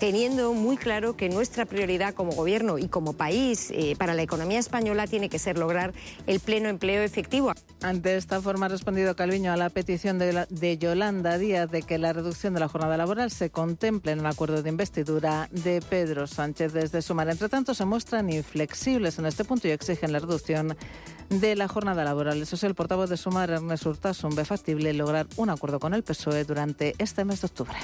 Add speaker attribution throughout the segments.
Speaker 1: teniendo muy claro que nuestra prioridad como gobierno y como país eh, para la economía española tiene que ser lograr el pleno empleo efectivo.
Speaker 2: Ante esta forma ha respondido Calviño a la petición de, Yolanda Díaz de que la reducción de la jornada laboral se contemple en el acuerdo de investidura de Pedro Sánchez desde Sumar. Entre tanto, se muestran inflexibles en este punto y exigen la reducción de la jornada laboral. Eso es el portavoz de Sumar, Ernest Urtasun, ve factible lograr un acuerdo con el PSOE durante este mes de octubre.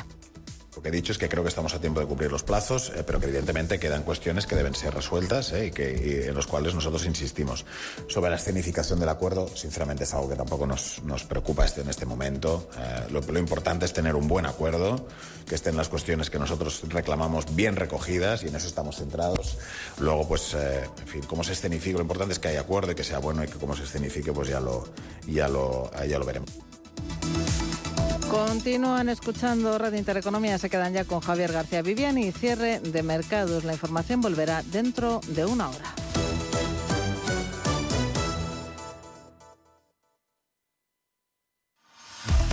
Speaker 3: Lo que he dicho es que creo que estamos a tiempo de cumplir los plazos, eh, pero que evidentemente quedan cuestiones que deben ser resueltas eh, y, en los cuales nosotros insistimos. Sobre la escenificación del acuerdo, sinceramente es algo que tampoco nos, nos preocupa este, en este momento. Eh, lo, lo, importante es tener un buen acuerdo, que estén las cuestiones que nosotros reclamamos bien recogidas y en eso estamos centrados. Luego, pues, en fin, cómo se escenifique, lo importante es que haya acuerdo y que sea bueno y que cómo se escenifique, pues ya lo, ya lo, ya lo veremos.
Speaker 2: Continúan escuchando Radio Intereconomía, se quedan ya con Javier García Viviani y cierre de mercados. La información volverá dentro de una hora.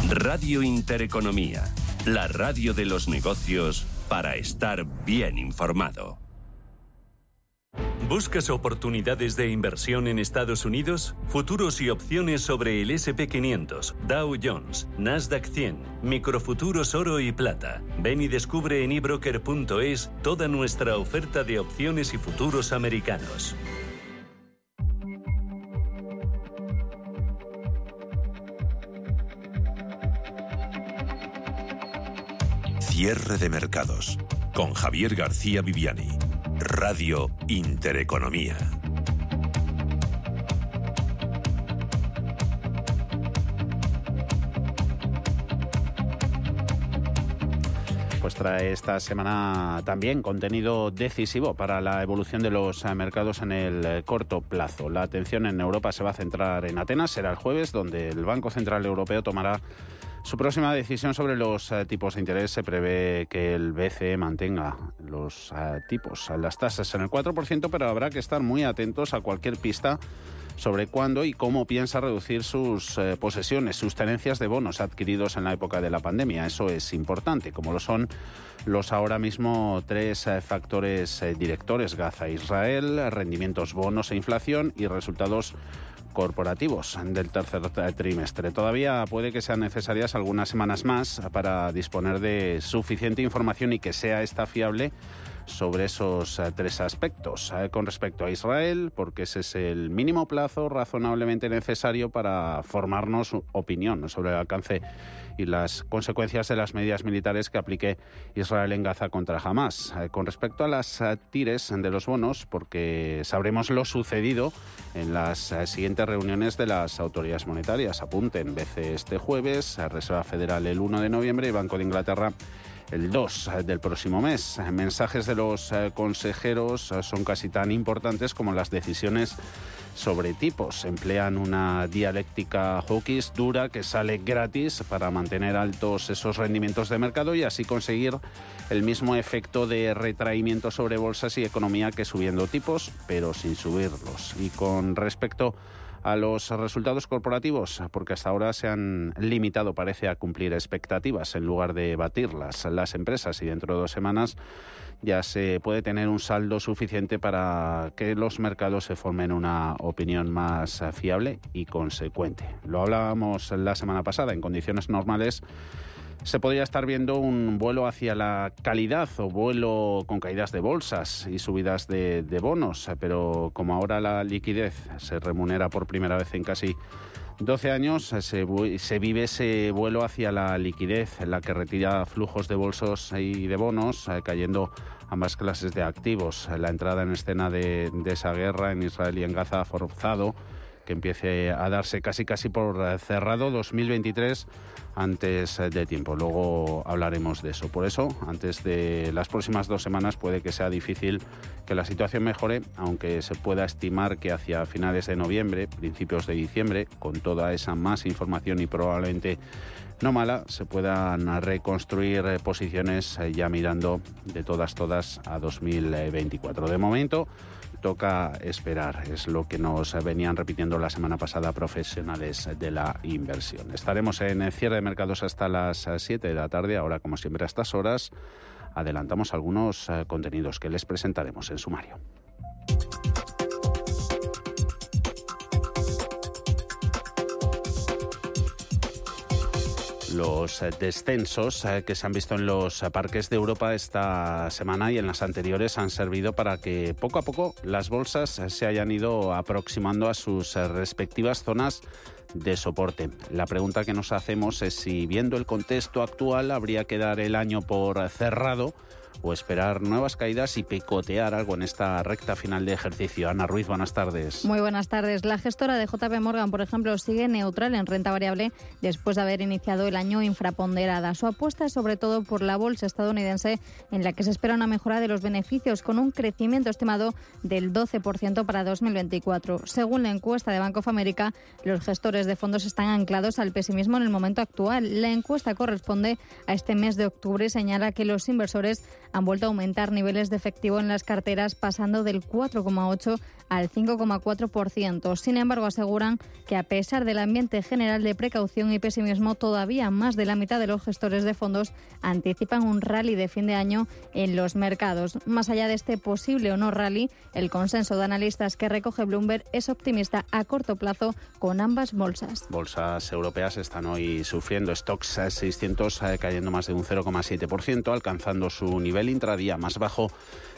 Speaker 4: Radio Intereconomía, la radio de los negocios para estar bien informado. ¿Buscas oportunidades de inversión en Estados Unidos? Futuros y opciones sobre el SP500, Dow Jones, Nasdaq 100, microfuturos oro y plata. Ven y descubre en ebroker.es toda nuestra oferta de opciones y futuros americanos. Cierre de mercados con Javier García Viviani. Radio Intereconomía.
Speaker 5: Pues trae esta semana también contenido decisivo para la evolución de los mercados en el corto plazo. La atención en Europa se va a centrar en Atenas, será el jueves, donde el Banco Central Europeo tomará su próxima decisión sobre los uh, tipos de interés se prevé que el BCE mantenga los uh, tipos, las tasas en el 4%, pero habrá que estar muy atentos a cualquier pista sobre cuándo y cómo piensa reducir sus eh, posesiones, sus tenencias de bonos adquiridos en la época de la pandemia. Eso es importante, como lo son los ahora mismo tres eh, factores eh, directores, Gaza-Israel, rendimientos, bonos e inflación y resultados corporativos del tercer trimestre. Todavía puede que sean necesarias algunas semanas más para disponer de suficiente información y que sea esta fiable sobre esos eh, tres aspectos. Eh, con respecto a Israel, porque ese es el mínimo plazo razonablemente necesario para formarnos opinión sobre el alcance y las consecuencias de las medidas militares que aplique Israel en Gaza contra Hamas. Eh, con respecto a las eh, tires de los bonos, porque sabremos lo sucedido en las eh, siguientes reuniones de las autoridades monetarias. Apunten, BCE este jueves, Reserva Federal el 1 de noviembre y Banco de Inglaterra el 2 del próximo mes. Mensajes de los consejeros son casi tan importantes como las decisiones sobre tipos. Emplean una dialéctica hawkish dura que sale gratis para mantener altos esos rendimientos de mercado y así conseguir el mismo efecto de retraimiento sobre bolsas y economía que subiendo tipos, pero sin subirlos. Y con respecto a los resultados corporativos, porque hasta ahora se han limitado, parece, a cumplir expectativas en lugar de batirlas las empresas y dentro de dos semanas ya se puede tener un saldo suficiente para que los mercados se formen una opinión más fiable y consecuente. Lo hablábamos la semana pasada, en condiciones normales se podría estar viendo un vuelo hacia la calidad o vuelo con caídas de bolsas y subidas de, bonos, pero como ahora la liquidez se remunera por primera vez en casi 12 años se, vive ese vuelo hacia la liquidez, en la que retira flujos de bolsos y de bonos, eh, cayendo ambas clases de activos. La entrada en escena de, esa guerra en Israel y en Gaza ha forzado que empiece a darse casi casi por cerrado 2023 antes de tiempo. Luego hablaremos de eso. Por eso, antes de las próximas dos semanas puede que sea difícil que la situación mejore, aunque se pueda estimar que hacia finales de noviembre, principios de diciembre, con toda esa más información y probablemente no mala, se puedan reconstruir posiciones ya mirando de todas, todas a 2024. De momento, toca esperar. Es lo que nos venían repitiendo la semana pasada profesionales de la inversión. Estaremos en cierre de mercados hasta las 7 de la tarde, ahora como siempre a estas horas. adelantamos algunos eh, contenidos que les presentaremos en sumario. Los eh, descensos eh, que se han visto en los parques de Europa esta semana y en las anteriores han servido para que poco a poco las bolsas se hayan ido aproximando a sus eh, respectivas zonas de soporte. La pregunta que nos hacemos es si viendo el contexto actual habría que dar el año por cerrado o esperar nuevas caídas y picotear algo en esta recta final de ejercicio. Ana Ruiz, buenas tardes.
Speaker 6: Muy buenas tardes. La gestora de JP Morgan, por ejemplo, sigue neutral en renta variable después de haber iniciado el año infraponderada. Su apuesta es sobre todo por la bolsa estadounidense, en la que se espera una mejora de los beneficios con un crecimiento estimado del 12% para 2024. Según la encuesta de Bank of America, los gestores de fondos están anclados al pesimismo en el momento actual. La encuesta corresponde a este mes de octubre y señala que los inversores han vuelto a aumentar niveles de efectivo en las carteras pasando del 4,8 al 5,4%. Sin embargo, aseguran que a pesar del ambiente general de precaución y pesimismo, todavía más de la mitad de los gestores de fondos anticipan un rally de fin de año en los mercados. Más allá de este posible o no rally, el consenso de analistas que recoge Bloomberg es optimista a corto plazo con ambas bolsas.
Speaker 5: Bolsas europeas están hoy sufriendo stocks 600 eh, cayendo más de un 0,7%, alcanzando su nivel intradía más bajo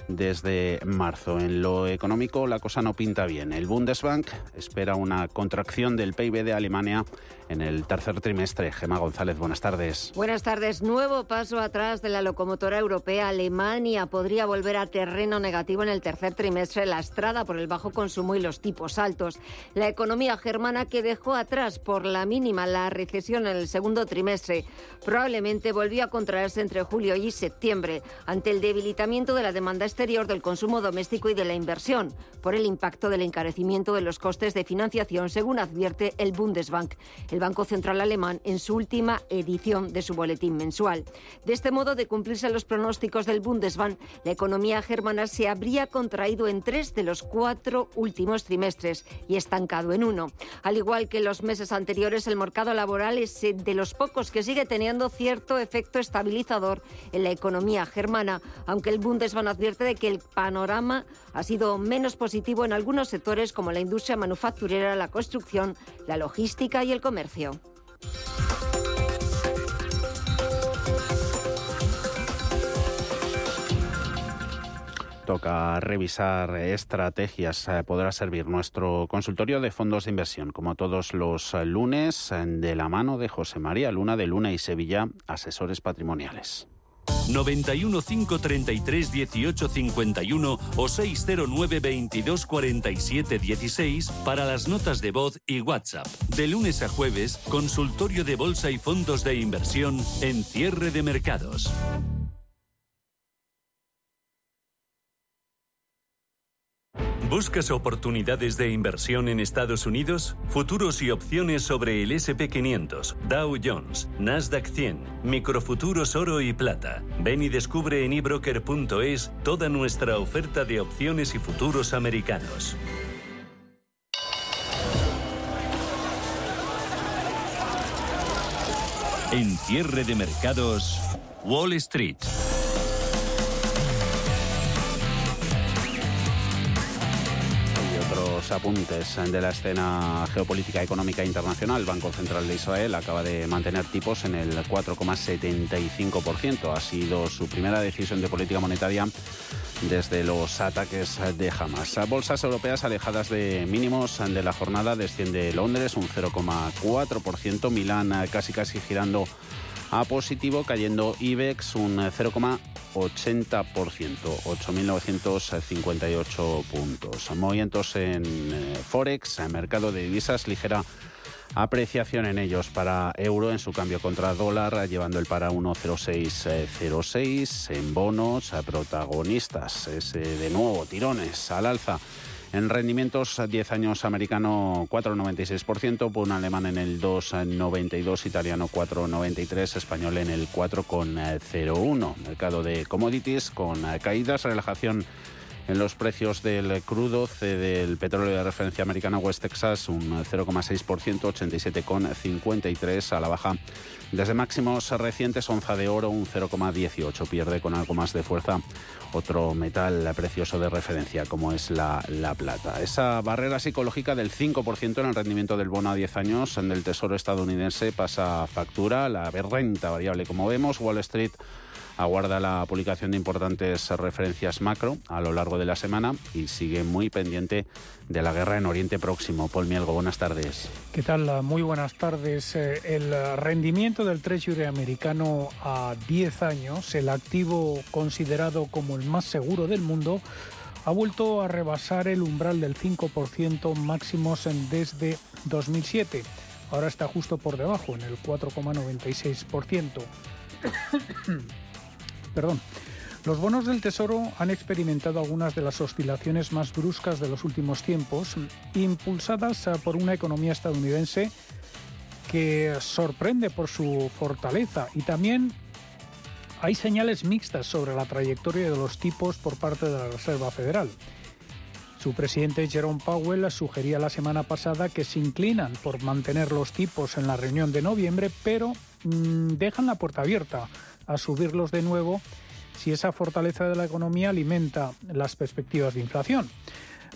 Speaker 5: desde marzo. En lo económico la cosa no pinta bien. El Bundesbank espera una contracción del PIB de Alemania en el tercer trimestre. Gema González, buenas tardes.
Speaker 1: Buenas tardes. Nuevo paso atrás de la locomotora europea. Alemania podría volver a terreno negativo en el tercer trimestre, lastrada por el bajo consumo y los tipos altos. La economía germana que dejó atrás por la mínima la recesión en el segundo trimestre probablemente volvió a contraerse entre julio y septiembre ante el debilitamiento de la demanda exterior del consumo doméstico y de la inversión por el impacto del encarecimiento de los costes de financiación, según advierte el Bundesbank, el Banco Central Alemán, en su última edición de su boletín mensual. De este modo, de cumplirse los pronósticos del Bundesbank, la economía germana se habría contraído en tres de los cuatro últimos trimestres y estancado en uno. Al igual que los meses anteriores, el mercado laboral es de los pocos que sigue teniendo cierto efecto estabilizador en la economía germana, aunque el Bundesbank advierte de que el panorama ha sido menos positivo en algunos sectores como la industria manufacturera, la construcción, la logística y el comercio.
Speaker 5: Toca revisar estrategias. Eh, podrá servir nuestro consultorio de fondos de inversión, como todos los lunes, de la mano de José María Luna de Luna y Sevilla, asesores patrimoniales.
Speaker 4: 91 533 18 51 o 609 22 47 16 para las notas de voz y WhatsApp. De lunes a jueves, consultorio de bolsa y fondos de inversión en cierre de mercados. ¿Buscas oportunidades de inversión en Estados Unidos? Futuros y opciones sobre el SP500, Dow Jones, Nasdaq 100, microfuturos oro y plata. Ven y descubre en ebroker.es toda nuestra oferta de opciones y futuros americanos. En cierre de mercados, Wall Street.
Speaker 5: Apuntes de la escena geopolítica económica internacional. El Banco Central de Israel acaba de mantener tipos en el 4,75%. Ha sido su primera decisión de política monetaria desde los ataques de Hamas. Bolsas europeas alejadas de mínimos de la jornada desciende Londres un 0,4%, Milán casi casi girando a positivo, cayendo IBEX un 0,80%, 8.958 puntos. Movimientos en eh, Forex, en mercado de divisas, ligera apreciación en ellos para euro en su cambio contra dólar, llevando el para 1,0606 en bonos, protagonistas, ese de nuevo tirones al alza en rendimientos, 10 años americano 4,96%, un alemán en el 2,92, italiano 4,93, español en el 4,01. Mercado de commodities con caídas, relajación En los precios del crudo, del petróleo de referencia americana West Texas, un 0,6%, 87,53 a la baja. Desde máximos recientes, onza de oro, un 0,18, pierde con algo más de fuerza otro metal precioso de referencia como es la, la plata. Esa barrera psicológica del 5% en el rendimiento del bono a 10 años en el Tesoro estadounidense pasa factura, la renta variable como vemos, Wall Street aguarda la publicación de importantes referencias macro a lo largo de la semana y sigue muy pendiente de la guerra en Oriente Próximo. Paul Mielgo, buenas tardes.
Speaker 7: ¿Qué tal? Muy buenas tardes. Eh, el rendimiento del Treasury americano a 10 años, el activo considerado como el más seguro del mundo, ha vuelto a rebasar el umbral del 5% máximos desde 2007. Ahora está justo por debajo, en el 4,96%. Perdón. Los bonos del Tesoro han experimentado algunas de las oscilaciones más bruscas de los últimos tiempos, impulsadas ah, por una economía estadounidense que sorprende por su fortaleza y también hay señales mixtas sobre la trayectoria de los tipos por parte de la Reserva Federal. Su presidente Jerome Powell sugería la semana pasada que se inclinan por mantener los tipos en la reunión de noviembre, pero mm, dejan la puerta abierta a subirlos de nuevo si esa fortaleza de la economía alimenta las perspectivas de inflación.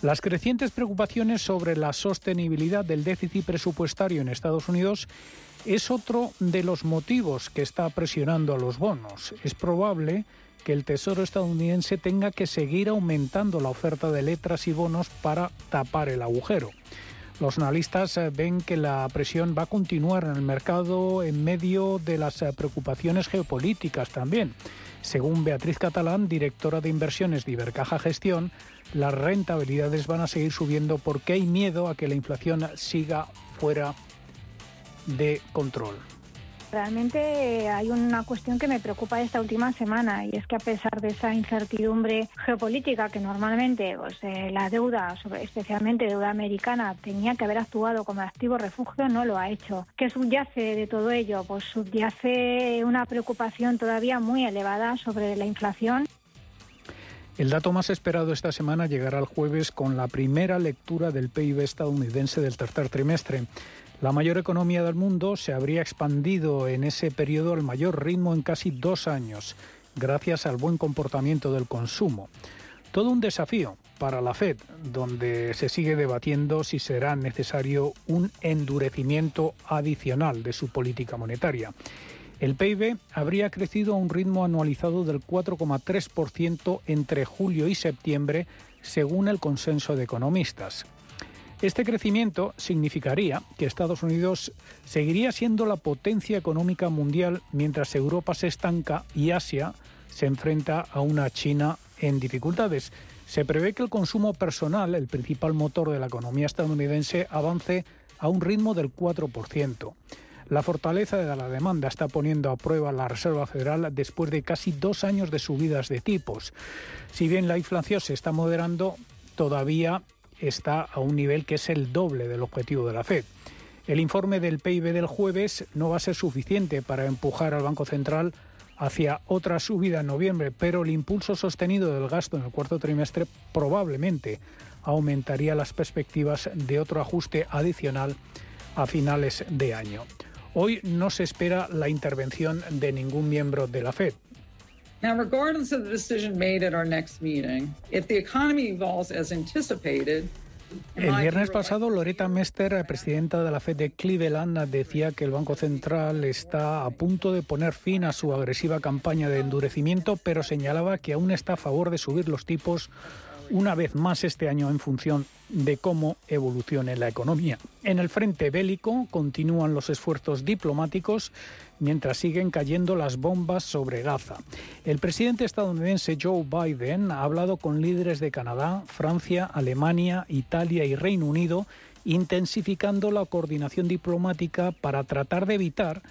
Speaker 7: Las crecientes preocupaciones sobre la sostenibilidad del déficit presupuestario en Estados Unidos es otro de los motivos que está presionando a los bonos. Es probable que el Tesoro estadounidense tenga que seguir aumentando la oferta de letras y bonos para tapar el agujero. Los analistas eh, ven que la presión va a continuar en el mercado en medio de las eh, preocupaciones geopolíticas también. Según Beatriz Catalán, directora de inversiones de Ibercaja Gestión, las rentabilidades van a seguir subiendo porque hay miedo a que la inflación siga fuera de control.
Speaker 8: Realmente hay una cuestión que me preocupa esta última semana y es que a pesar de esa incertidumbre geopolítica que normalmente pues, eh, la deuda, especialmente deuda americana, tenía que haber actuado como activo refugio, no lo ha hecho. ¿Qué subyace de todo ello? Pues subyace una preocupación todavía muy elevada sobre la inflación.
Speaker 7: El dato más esperado esta semana llegará el jueves con la primera lectura del PIB estadounidense del tercer trimestre. La mayor economía del mundo se habría expandido en ese periodo al mayor ritmo en casi dos años, gracias al buen comportamiento del consumo. Todo un desafío para la Fed, donde se sigue debatiendo si será necesario un endurecimiento adicional de su política monetaria. El PIB habría crecido a un ritmo anualizado del 4,3% entre julio y septiembre, según el consenso de economistas. Este crecimiento significaría que Estados Unidos seguiría siendo la potencia económica mundial mientras Europa se estanca y Asia se enfrenta a una China en dificultades. Se prevé que el consumo personal, el principal motor de la economía estadounidense, avance a un ritmo del 4%. La fortaleza de la demanda está poniendo a prueba la Reserva Federal después de casi dos años de subidas de tipos. Si bien la inflación se está moderando, todavía está a un nivel que es el doble del objetivo de la Fed. El informe del PIB del jueves no va a ser suficiente para empujar al Banco Central hacia otra subida en noviembre, pero el impulso sostenido del gasto en el cuarto trimestre probablemente aumentaría las perspectivas de otro ajuste adicional a finales de año. Hoy no se espera la intervención de ningún miembro de la Fed.
Speaker 9: Now, regardless of the decision made at our next meeting, if the economy evolves as anticipated,
Speaker 7: el viernes pasado, Loretta Mester, presidenta de la Fed de Cleveland, decía que el Banco Central está a punto de poner fin a su agresiva campaña de endurecimiento, pero señalaba que aún está a favor de subir los tipos una vez más este año en función de cómo evolucione la economía. En el frente bélico continúan los esfuerzos diplomáticos mientras siguen cayendo las bombas sobre Gaza. El presidente estadounidense Joe Biden ha hablado con líderes de Canadá, Francia, Alemania, Italia y Reino Unido, intensificando la coordinación diplomática para tratar de evitar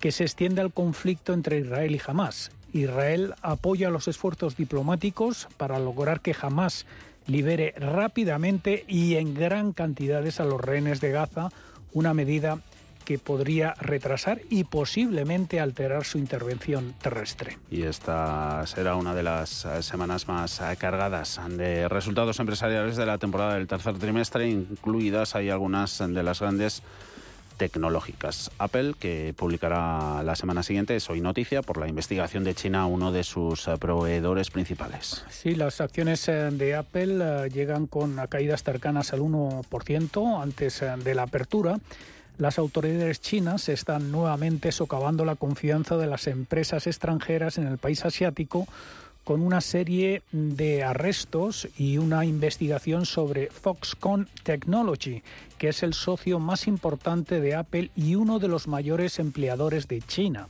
Speaker 7: que se extienda el conflicto entre Israel y Hamas. Israel apoya los esfuerzos diplomáticos para lograr que Hamas libere rápidamente y en gran cantidades a los rehenes de Gaza, una medida que podría retrasar y posiblemente alterar su intervención terrestre.
Speaker 5: Y esta será una de las eh, semanas más eh, cargadas de resultados empresariales de la temporada del tercer trimestre, incluidas hay algunas de las grandes tecnológicas. Apple, que publicará la semana siguiente, es hoy noticia por la investigación de China uno de sus eh, proveedores principales.
Speaker 7: Sí, las acciones eh, de Apple eh, llegan con caídas cercanas al 1% antes de la apertura. Las autoridades chinas están nuevamente socavando la confianza de las empresas extranjeras en el país asiático con una serie de arrestos y una investigación sobre Foxconn Technology, que es el socio más importante de Apple y uno de los mayores empleadores de China.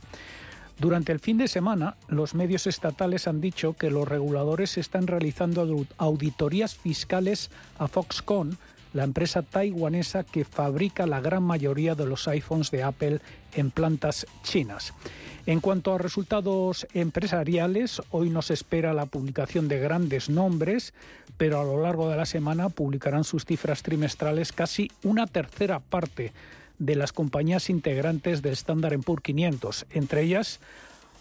Speaker 7: Durante el fin de semana, los medios estatales han dicho que los reguladores están realizando auditorías fiscales a Foxconn, la empresa taiwanesa que fabrica la gran mayoría de los iPhones de Apple en plantas chinas. En cuanto a resultados empresariales, hoy nos espera la publicación de grandes nombres, pero a lo largo de la semana publicarán sus cifras trimestrales casi una tercera parte de las compañías integrantes del Standard Poor's 500, entre ellas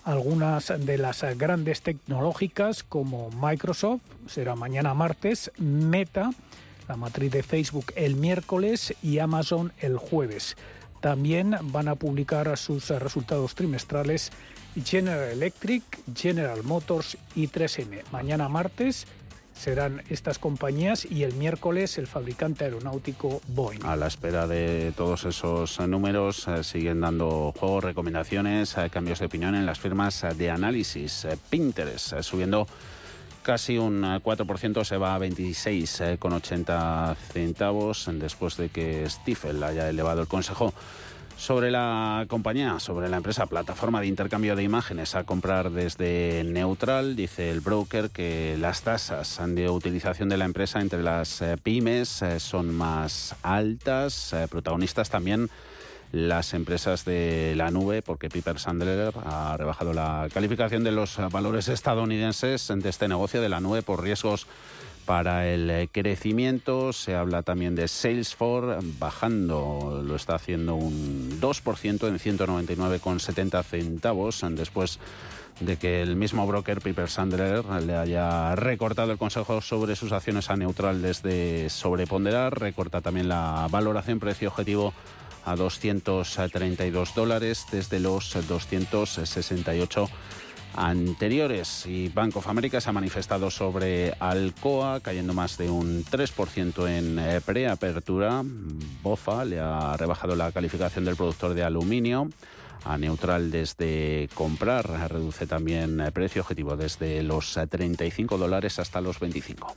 Speaker 7: algunas de las grandes tecnológicas como Microsoft, será mañana martes, Meta, la matriz de Facebook el miércoles y Amazon el jueves. También van a publicar sus resultados trimestrales General Electric, General Motors y 3M. Mañana martes serán estas compañías y el miércoles el fabricante aeronáutico Boeing.
Speaker 5: A la espera de todos esos números, eh, siguen dando juego, recomendaciones, eh, cambios de opinión en las firmas de análisis. Eh, Pinterest subiendo casi un 4%, se va a 26,80 centavos después de que Stifel haya elevado el consejo sobre la compañía, sobre la empresa, plataforma de intercambio de imágenes a comprar desde Neutral, dice el broker que las tasas de utilización de la empresa entre las eh, pymes eh, son más altas, eh, protagonistas también las empresas de la nube, porque Piper Sandler ha rebajado la calificación de los valores estadounidenses de este negocio de la nube por riesgos para el crecimiento. Se habla también de Salesforce bajando, lo está haciendo un 2% en 199,70 centavos después de que el mismo broker Piper Sandler le haya recortado el consejo sobre sus acciones a neutral desde sobreponderar, recorta también la valoración precio objetivo a 232 dólares desde los 268 anteriores. Y Bank of America se ha manifestado sobre Alcoa, cayendo más de un 3% en eh, preapertura. BOFA le ha rebajado la calificación del productor de aluminio a neutral desde comprar. Reduce también el precio objetivo desde los 35 dólares hasta los 25.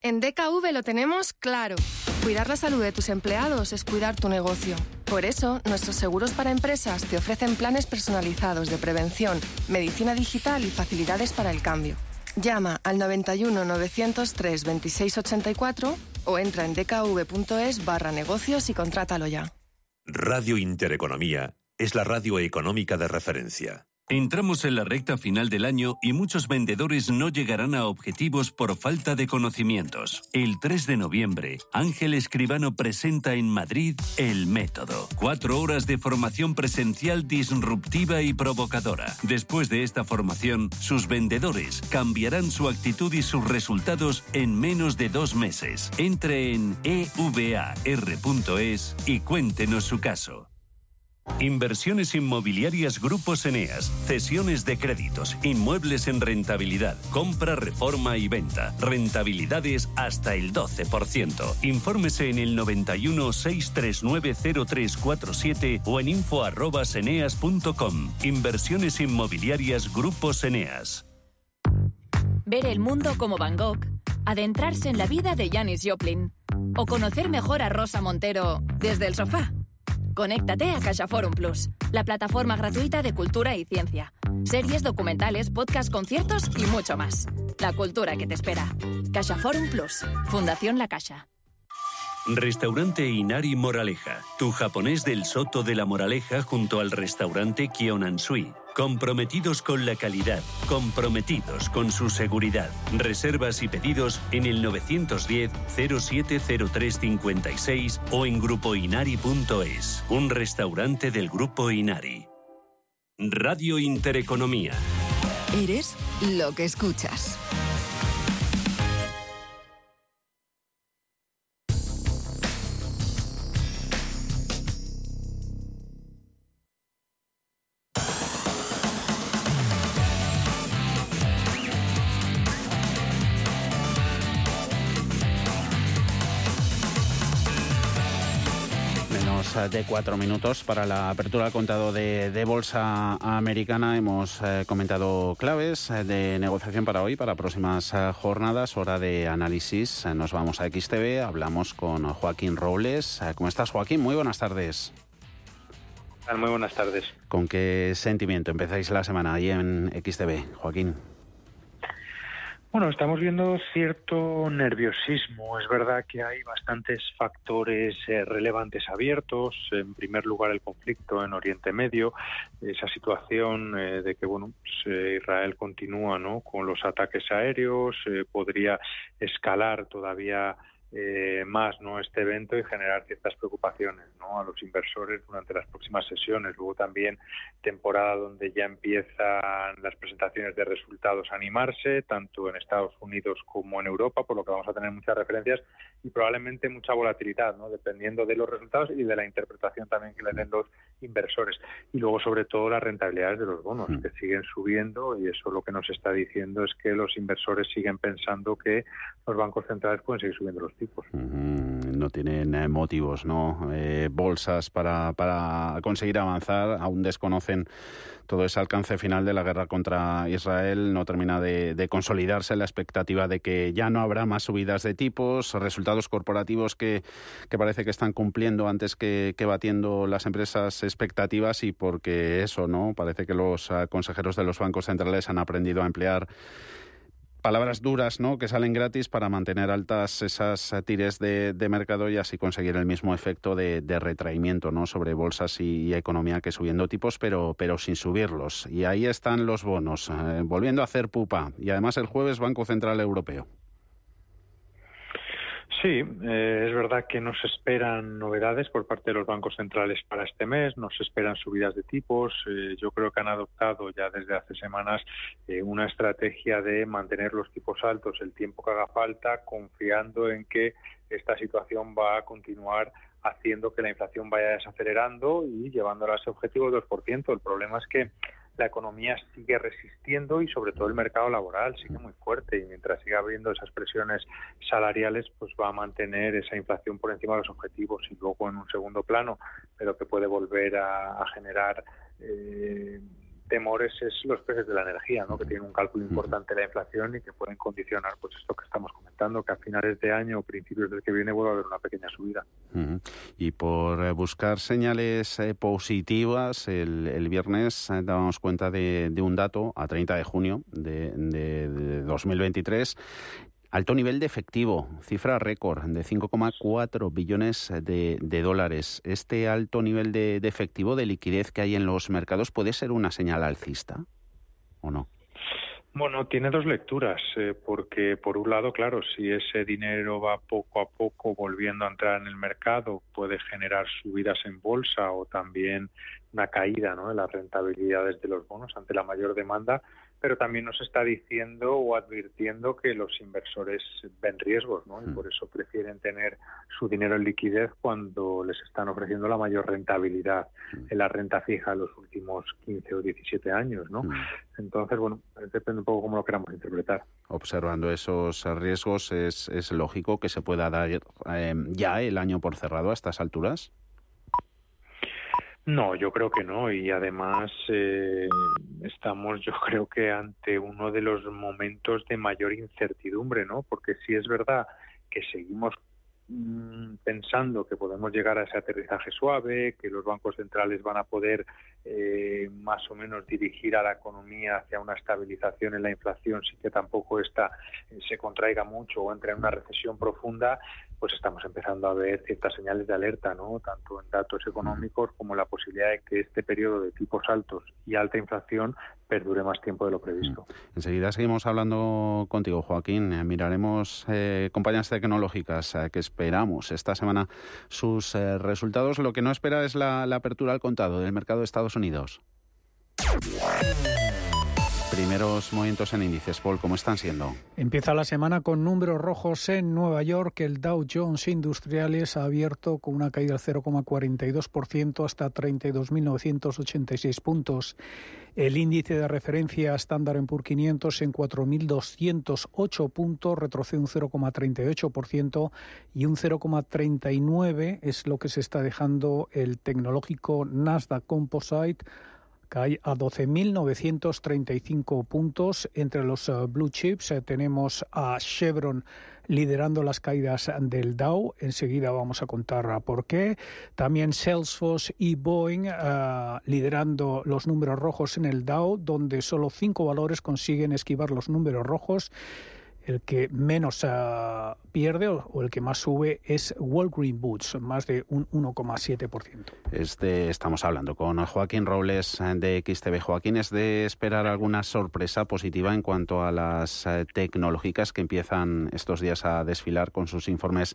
Speaker 10: En DKV lo tenemos claro. Cuidar la salud de tus empleados es cuidar tu negocio. Por eso, nuestros seguros para empresas te ofrecen planes personalizados de prevención, medicina digital y facilidades para el cambio. Llama al 91 903 2684 o entra en dkv.es barra negocios y contrátalo ya.
Speaker 11: Radio Intereconomía es la radio económica de referencia.
Speaker 4: Entramos en la recta final del año y muchos vendedores no llegarán a objetivos por falta de conocimientos. El 3 de noviembre, Ángel Escribano presenta en Madrid El Método. Cuatro horas de formación presencial disruptiva y provocadora. Después de esta formación, sus vendedores cambiarán su actitud y sus resultados en menos de dos meses. Entre en evar.es y cuéntenos su caso. Inversiones inmobiliarias Grupos Eneas, cesiones de créditos, inmuebles en rentabilidad, compra, reforma y venta, rentabilidades hasta el 12%. Infórmese en el 91 639 0347 o en info@eneas.com. Inversiones inmobiliarias Grupos Eneas.
Speaker 11: Ver el mundo como Van Gogh, adentrarse en la vida de Janis Joplin o conocer mejor a Rosa Montero desde el sofá. Conéctate a CaixaForum Plus, la plataforma gratuita de cultura y ciencia. Series, documentales, podcasts, conciertos y mucho más. La cultura que te espera. CaixaForum Plus, Fundación La Caixa.
Speaker 4: Restaurante Inari Moraleja, tu japonés del Soto de la Moraleja junto al restaurante Kionansui. Comprometidos con la calidad, comprometidos con su seguridad. Reservas y pedidos en el 910-070356 o en grupoinari.es. Un restaurante del Grupo Inari. Radio Intereconomía.
Speaker 12: Eres lo que escuchas.
Speaker 5: De cuatro minutos para la apertura del contado de, bolsa americana. Hemos eh, comentado claves eh, de negociación para hoy, para próximas eh, jornadas, hora de análisis. nos vamos a XTV, hablamos con Joaquín Robles. ¿Cómo estás, Joaquín? Muy buenas tardes.
Speaker 13: Muy buenas tardes.
Speaker 5: ¿Con qué sentimiento empezáis la semana ahí en XTV, Joaquín?
Speaker 13: Bueno, estamos viendo cierto nerviosismo. Es verdad que hay bastantes factores eh, relevantes abiertos. En primer lugar, el conflicto en Oriente Medio, esa situación eh, de que bueno, pues, eh, Israel continúa ¿no? con los ataques aéreos, podría escalar todavía eh, más no este evento y generar ciertas preocupaciones ¿no? a los inversores durante las próximas sesiones. Luego también temporada donde ya empiezan las presentaciones de resultados a animarse, tanto en Estados Unidos como en Europa, por lo que vamos a tener muchas referencias y probablemente mucha volatilidad, ¿no? dependiendo de los resultados y de la interpretación también que le den los inversores. Y luego, sobre todo, las rentabilidades de los bonos, mm. que siguen subiendo y eso lo que nos está diciendo es que los inversores siguen pensando que los bancos centrales pueden seguir subiendo los
Speaker 5: no tienen eh, motivos, ¿no? Eh, bolsas para, para conseguir avanzar, aún desconocen todo ese alcance final de la guerra contra Israel, no termina de, consolidarse la expectativa de que ya no habrá más subidas de tipos, resultados corporativos que, parece que están cumpliendo antes que, que, batiendo las empresas expectativas y porque eso, ¿no? Parece que los eh, consejeros de los bancos centrales han aprendido a emplear palabras duras, ¿no? Que salen gratis para mantener altas esas tires de, mercado y así conseguir el mismo efecto de, retraimiento, ¿no? Sobre bolsas y, economía que subiendo tipos, pero, pero sin subirlos. Y ahí están los bonos, eh, volviendo a hacer pupa. Y además el jueves Banco Central Europeo.
Speaker 13: Sí, eh, es verdad que nos esperan novedades por parte de los bancos centrales para este mes, nos esperan subidas de tipos. Eh, yo creo que han adoptado ya desde hace semanas eh, una estrategia de mantener los tipos altos el tiempo que haga falta, confiando en que esta situación va a continuar haciendo que la inflación vaya desacelerando y llevándola a ese objetivo del 2%. El problema es que la economía sigue resistiendo y sobre todo el mercado laboral sigue muy fuerte y mientras siga habiendo esas presiones salariales pues va a mantener esa inflación por encima de los objetivos y luego en un segundo plano pero que puede volver a, generar eh, temores es los precios de la energía, ¿no? que tienen un cálculo importante de la inflación y que pueden condicionar pues esto que estamos comentando, que a finales de año o principios del que viene vuelva a haber una pequeña subida.
Speaker 5: Y por eh, buscar señales eh, positivas, el, viernes eh, dábamos cuenta de, un dato a 30 de junio de, de 2023 Alto nivel de efectivo, cifra récord de 5,4 billones de, dólares. ¿Este alto nivel de, efectivo, de liquidez que hay en los mercados, puede ser una señal alcista o no?
Speaker 13: Bueno, tiene dos lecturas, eh, porque por un lado, claro, si ese dinero va poco a poco volviendo a entrar en el mercado, puede generar subidas en bolsa o también una caída ¿no? en las rentabilidades de los bonos ante la mayor demanda, pero también nos está diciendo o advirtiendo que los inversores ven riesgos, ¿no? Y mm. por eso prefieren tener su dinero en liquidez cuando les están ofreciendo la mayor rentabilidad mm. en la renta fija en los últimos 15 o 17 años, ¿no? Mm. Entonces, bueno, depende un poco cómo lo queramos interpretar.
Speaker 5: Observando esos riesgos, ¿es, es lógico que se pueda dar eh, ya el año por cerrado a estas alturas?
Speaker 13: No, yo creo que no. Y además eh, estamos, yo creo que ante uno de los momentos de mayor incertidumbre, ¿no? Porque si es verdad que seguimos mm, pensando que podemos llegar a ese aterrizaje suave, que los bancos centrales van a poder eh, más o menos dirigir a la economía hacia una estabilización en la inflación, sin que tampoco esta eh, se contraiga mucho o entre en una recesión profunda, pues estamos empezando a ver ciertas señales de alerta, ¿no? tanto en datos económicos como la posibilidad de que este periodo de tipos altos y alta inflación perdure más tiempo de lo previsto.
Speaker 5: Enseguida seguimos hablando contigo, Joaquín. Eh, miraremos eh, compañías tecnológicas eh, que esperamos esta semana sus resultados. Lo que no espera es la apertura al contado del mercado de Estados Unidos. Primeros movimientos en índices, Paul, ¿cómo están siendo?
Speaker 7: Empieza la semana con números rojos en Nueva York. El Dow Jones Industriales ha abierto con una caída del 0,42% hasta 32.986 puntos. El índice de referencia Standard Poor's 500 en 4.208 puntos retrocede un 0,38% y un 0,39 es lo que se está dejando el tecnológico Nasdaq Composite cae a 12.935 puntos. Entre los eh, blue chips eh, tenemos a Chevron liderando las caídas del Dow. Enseguida vamos a contar por qué. También Salesforce y Boeing eh, liderando los números rojos en el Dow, donde solo cinco valores consiguen esquivar los números rojos. El que menos uh, pierde o, el que más sube es Walgreen Boots, más de un 1,7%.
Speaker 5: Este, estamos hablando con Joaquín Robles de XTB. Joaquín, ¿es de esperar alguna sorpresa positiva en cuanto a las eh, tecnológicas que empiezan estos días a desfilar con sus informes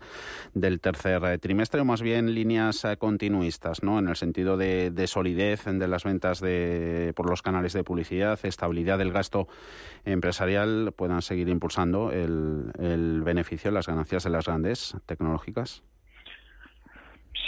Speaker 5: del tercer eh, trimestre o más bien líneas eh, continuistas, ¿no? en el sentido de, de solidez de las ventas de, por los canales de publicidad, estabilidad del gasto empresarial, puedan seguir impulsando el, beneficio, las ganancias de las grandes tecnológicas?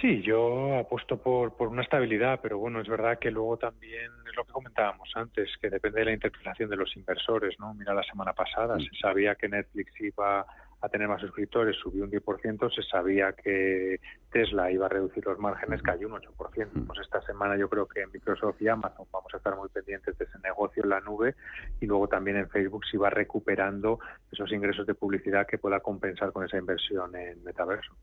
Speaker 13: Sí, yo apuesto por, por una estabilidad, pero bueno, es verdad que luego también es lo que comentábamos antes, que depende de la interpretación de los inversores, ¿no? Mira, la semana pasada mm. se sabía que Netflix iba a tener más suscriptores, subió un 10%, se sabía que Tesla iba a reducir los márgenes, cayó un 8%. Pues esta semana yo creo que en Microsoft y Amazon vamos a estar muy pendientes de ese negocio en la nube y luego también en Facebook se va recuperando esos ingresos de publicidad que pueda compensar con esa inversión en metaverso.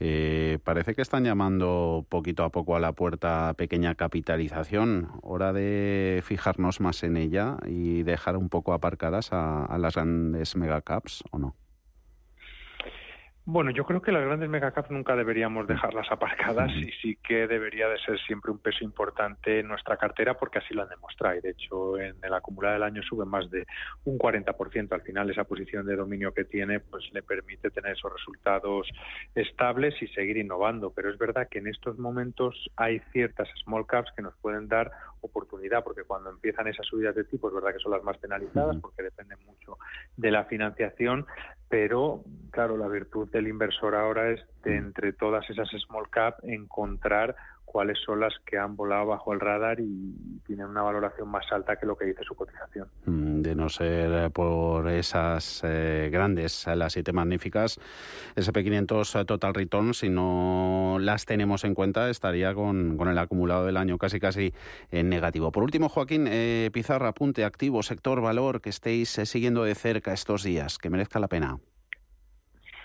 Speaker 5: Eh, parece que están llamando poquito a poco a la puerta pequeña capitalización. Hora de fijarnos más en ella y dejar un poco aparcadas a, a las grandes megacaps, ¿o no?
Speaker 13: Bueno, yo creo que las grandes megacaps nunca deberíamos dejarlas aparcadas y sí que debería de ser siempre un peso importante en nuestra cartera porque así lo han demostrado. Y de hecho, en el acumulado del año sube más de un 40%. Al final, esa posición de dominio que tiene pues le permite tener esos resultados estables y seguir innovando. Pero es verdad que en estos momentos hay ciertas small caps que nos pueden dar oportunidad porque cuando empiezan esas subidas de tipo es verdad que son las más penalizadas porque dependen mucho de la financiación, pero claro, la virtud del inversor ahora es de entre todas esas small cap encontrar cuáles son las que han volado bajo el radar y tienen una valoración más alta que lo que dice su cotización.
Speaker 5: Mm, de no ser eh, por esas eh, grandes, eh, las siete magníficas, SP500 Total Return, si no las tenemos en cuenta, estaría con, el acumulado del año casi casi en negativo. Por último, Joaquín Pizarra, apunte activo, sector valor, que estéis siguiendo de cerca estos días, que merezca la pena.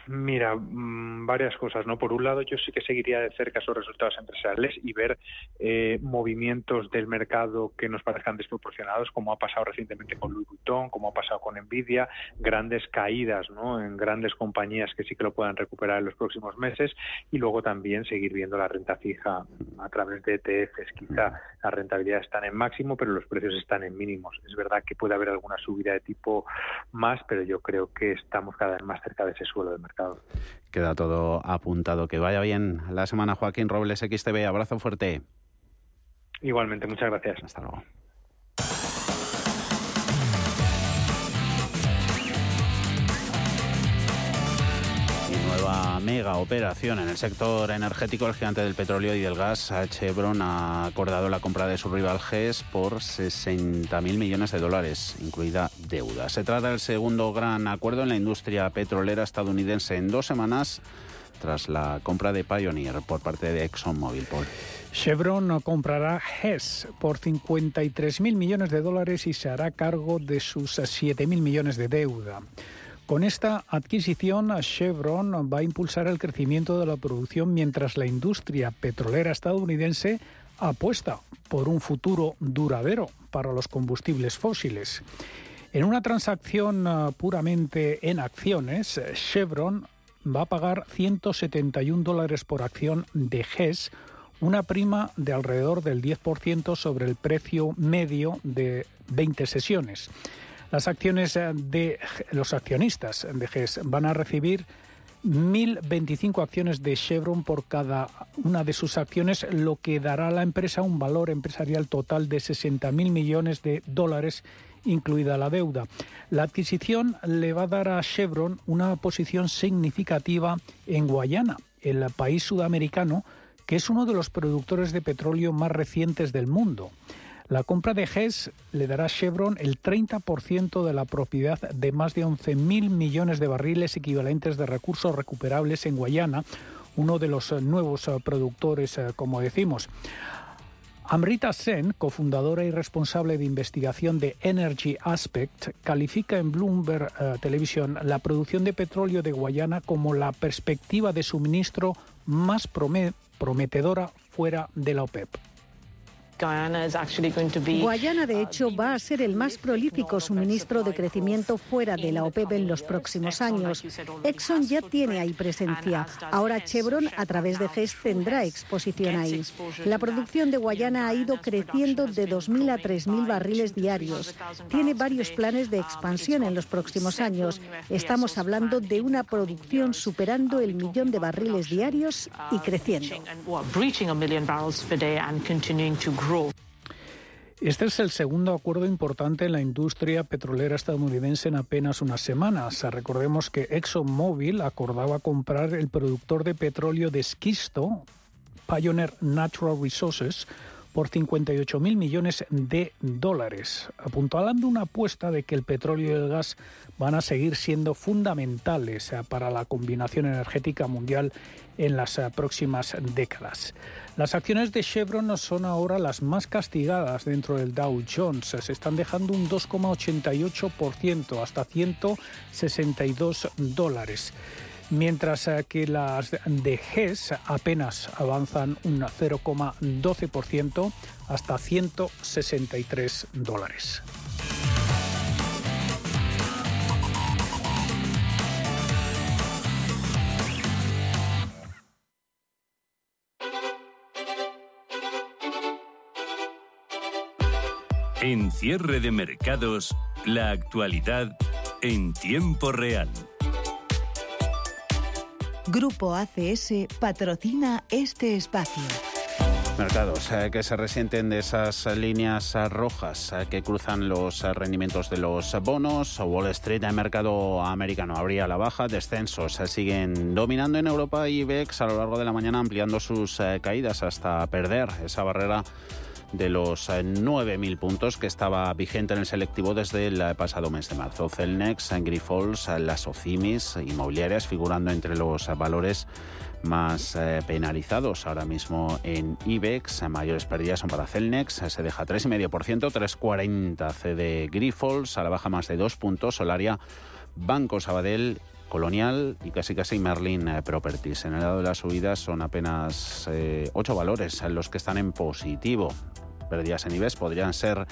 Speaker 13: Mira, mm, varias cosas, ¿no? Por un lado, yo sí que seguiría de cerca esos resultados empresariales y ver eh, movimientos del mercado que nos parezcan desproporcionados, como ha pasado recientemente con Louis Vuitton, como ha pasado con Nvidia, grandes caídas, ¿no? En grandes compañías que sí que lo puedan recuperar en los próximos meses y luego también seguir viendo la renta fija a través de ETFs. Quizá las rentabilidades están en máximo, pero los precios están en mínimos. Es verdad que puede haber alguna subida de tipo más, pero yo creo que estamos cada vez más cerca de ese suelo de mercado.
Speaker 5: Queda todo apuntado. Que vaya bien la semana, Joaquín Robles XTV. Abrazo fuerte.
Speaker 13: Igualmente, muchas gracias.
Speaker 5: Hasta luego. Mega operación en el sector energético. El gigante del petróleo y del gas, Chevron, ha acordado la compra de su rival GES por 60.000 millones de dólares, incluida deuda. Se trata del segundo gran acuerdo en la industria petrolera estadounidense en dos semanas tras la compra de Pioneer por parte de ExxonMobil.
Speaker 7: Chevron comprará GES por 53.000 millones de dólares y se hará cargo de sus 7.000 millones de deuda. Con esta adquisición, Chevron va a impulsar el crecimiento de la producción mientras la industria petrolera estadounidense apuesta por un futuro duradero para los combustibles fósiles. En una transacción ah, puramente en acciones, Chevron va a pagar 171 dólares por acción de GES, una prima de alrededor del 10% sobre el precio medio de 20 sesiones. Las acciones eh, de los accionistas de GES van a recibir 1.025 acciones de Chevron por cada una de sus acciones, lo que dará a la empresa un valor empresarial total de 60.000 millones de dólares, incluida la deuda. La adquisición le va a dar a Chevron una posición significativa en Guayana, el país sudamericano, que es uno de los productores de petróleo más recientes del mundo. La compra de GES le dará a Chevron el 30% de la propiedad de más de 11.000 millones de barriles equivalentes de recursos recuperables en Guayana, uno de los nuevos eh, productores, eh, como decimos. Amrita Sen, cofundadora y responsable de investigación de Energy Aspect, califica en Bloomberg eh, Televisión la producción de petróleo de Guayana como la perspectiva de suministro más prometedora fuera de la OPEP.
Speaker 14: Guayana, de hecho, va a ser el más prolífico suministro de crecimiento fuera de la OPEP en los próximos años. Exxon ya tiene ahí presencia. Ahora Chevron, a través de GES, tendrá exposición ahí. La producción de Guayana ha ido creciendo de 2.000 a 3.000 barriles diarios. Tiene varios planes de expansión en los próximos años. Estamos hablando de una producción superando el millón de barriles diarios y creciendo.
Speaker 7: Este es el segundo acuerdo importante en la industria petrolera estadounidense en apenas unas semanas. Recordemos que ExxonMobil acordaba comprar el productor de petróleo de esquisto, Pioneer Natural Resources, por 58 mil millones de dólares, apuntalando una apuesta de que el petróleo y el gas van a seguir siendo fundamentales para la combinación energética mundial en las eh, próximas décadas. Las acciones de Chevron son ahora las más castigadas dentro del Dow Jones. Se están dejando un 2,88% hasta 162 dólares mientras eh, que las de GES apenas avanzan un 0,12% hasta 163 dólares.
Speaker 4: Cierre de mercados, la actualidad en tiempo real.
Speaker 12: Grupo ACS patrocina este espacio.
Speaker 5: Mercados eh, que se resienten de esas líneas rojas eh, que cruzan los rendimientos de los bonos. Wall Street, el mercado americano, abría la baja. Descensos eh, siguen dominando en Europa y IBEX a lo largo de la mañana ampliando sus caídas hasta perder esa barrera de los 9.000 puntos que estaba vigente en el selectivo desde el pasado mes de marzo. Celnex, Grifols, las OCIMIS inmobiliarias figurando entre los valores más eh, penalizados ahora mismo en IBEX. Mayores pérdidas son para Celnex, se deja 3,5%, 3,40 CD Grifols, a la baja más de 2 puntos. Solaria, Banco Sabadell Colonial y casi casi Merlin eh, Properties. En el lado de las subidas son apenas eh, ocho valores los que están en positivo. Pérdidas en IBEX podrían ser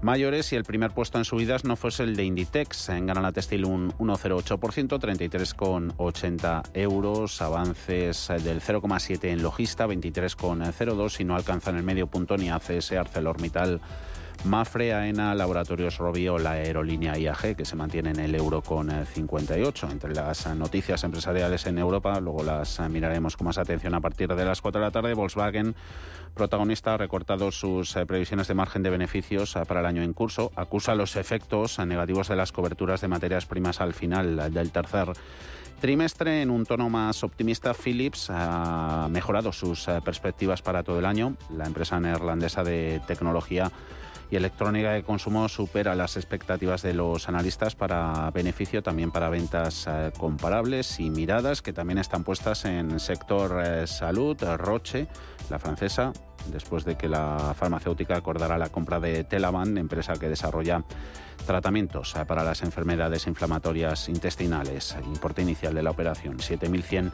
Speaker 5: mayores y el primer puesto en subidas no fuese el de Inditex. En Gana la Textil un 1,08%, 33,80 euros. Avances del 0,7 en Logista, 23,02 y no alcanzan el medio punto ni ACS ArcelorMittal Mafre, AENA, Laboratorios Robio, la aerolínea IAG, que se mantiene en el euro con 58. Eh, Entre las noticias empresariales en Europa, luego las eh, miraremos con más atención a partir de las 4 de la tarde. Volkswagen, protagonista, ha recortado sus eh, previsiones de margen de beneficios para el año en curso. Acusa los efectos negativos de las coberturas de materias primas al final del tercer trimestre. En un tono más optimista, Philips ha mejorado sus perspectivas para todo el año. La empresa neerlandesa de tecnología y electrónica de consumo supera las expectativas de los analistas para beneficio, también para ventas eh, comparables y miradas que también están puestas en sector eh, salud. Roche, la francesa, después de que la farmacéutica acordara la compra de Telaban, empresa que desarrolla tratamientos para las enfermedades inflamatorias intestinales. Importe inicial de la operación, 7.100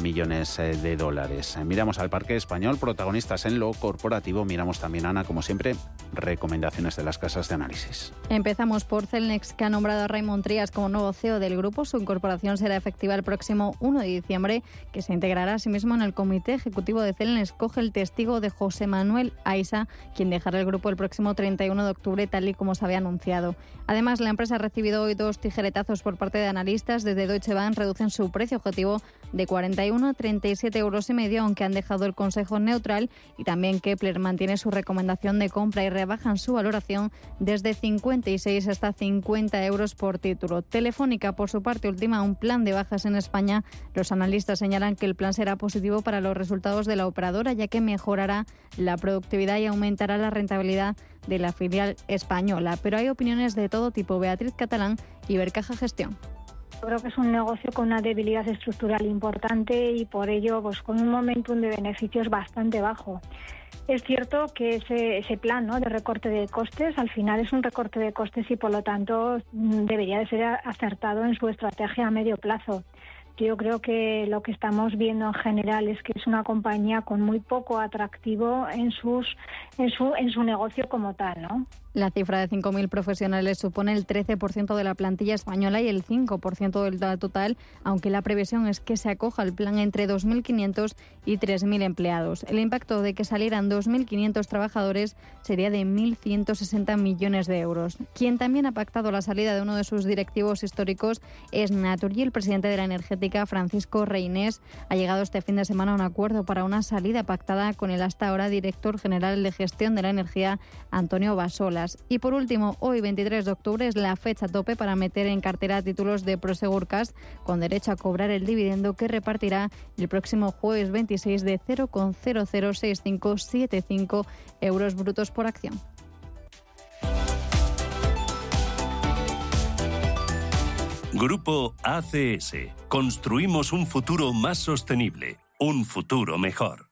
Speaker 5: millones eh, de dólares. Miramos al parque español, protagonistas en lo corporativo. Miramos también, Ana, como siempre, recomendaciones de las casas de análisis.
Speaker 6: Empezamos por Celnex, que ha nombrado a Raymond Trías como nuevo CEO del grupo. Su incorporación será efectiva el próximo 1 de diciembre, que se integrará asimismo en el comité ejecutivo de Celnex. Coge el testigo de José Manuel Aiza, quien dejará el grupo el próximo 31 de octubre, tal y como se había anunciado. Además, la empresa ha recibido hoy dos tijeretazos por parte de analistas. Desde Deutsche Bank reducen su precio objetivo de 41 a 37 euros y medio, aunque han dejado el consejo neutral. Y también Kepler mantiene su recomendación de compra y rebajan su valoración desde 56 hasta 50 euros por título. Telefónica, por su parte, ultima un plan de bajas en España. Los analistas señalan que el plan será positivo para los resultados de la operadora, ya que mejorará la productividad y aumentará la rentabilidad de la filial española. Pero hay opiniones de todo tipo. Beatriz Catalán y Bercaja Gestión.
Speaker 8: Creo que es un negocio con una debilidad estructural importante y por ello pues con un momentum de beneficios bastante bajo. Es cierto que ese, ese plan ¿no? de recorte de costes al final es un recorte de costes y por lo tanto mm, debería de ser acertado en su estrategia a medio plazo. Yo creo que lo que estamos viendo en general es que es una compañía con muy poco atractivo en sus en su en su negocio como tal, ¿no?
Speaker 6: La cifra de 5.000 profesionales supone el 13% de la plantilla española y el 5% del total, aunque la previsión es que se acoja el plan entre 2.500 y 3.000 empleados. El impacto de que salieran 2.500 trabajadores sería de 1.160 millones de euros. Quien también ha pactado la salida de uno de sus directivos históricos es Naturgy. El presidente de la energética, Francisco Reinés, ha llegado este fin de semana a un acuerdo para una salida pactada con el hasta ahora director general de gestión de la energía, Antonio Basola. Y por último, hoy 23 de octubre es la fecha tope para meter en cartera títulos de Prosegurcas con derecho a cobrar el dividendo que repartirá el próximo jueves 26 de 0,006575 euros brutos por acción.
Speaker 4: Grupo ACS. Construimos un futuro más sostenible, un futuro mejor.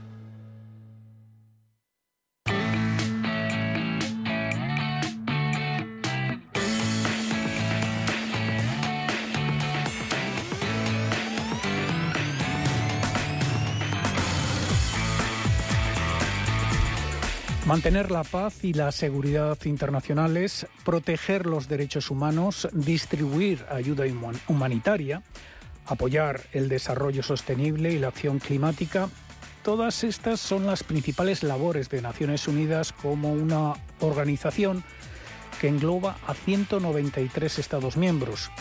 Speaker 7: Mantener la paz y la seguridad internacionales, proteger los derechos humanos, distribuir ayuda humanitaria, apoyar el desarrollo sostenible y la acción climática, todas estas son las principales labores de Naciones Unidas como una organización que engloba a 193 Estados miembros.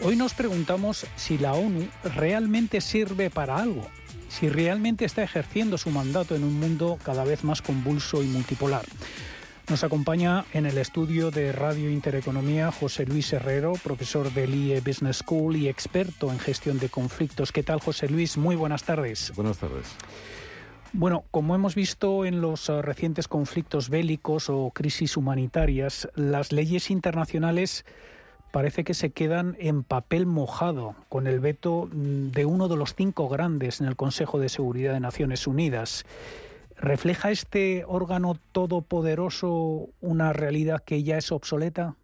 Speaker 7: Hoy nos preguntamos si la ONU realmente sirve para algo si realmente está ejerciendo su mandato en un mundo cada vez más convulso y multipolar. Nos acompaña en el estudio de Radio Intereconomía José Luis Herrero, profesor del IE Business School y experto en gestión de conflictos. ¿Qué tal, José Luis? Muy buenas tardes.
Speaker 15: Buenas tardes.
Speaker 7: Bueno, como hemos visto en los uh, recientes conflictos bélicos o crisis humanitarias, las leyes internacionales parece que se quedan en papel mojado con el veto mm, de uno de los cinco grandes en el Consejo de Seguridad de Naciones Unidas. ¿Refleja este órgano todopoderoso una realidad que ya es obsoleta?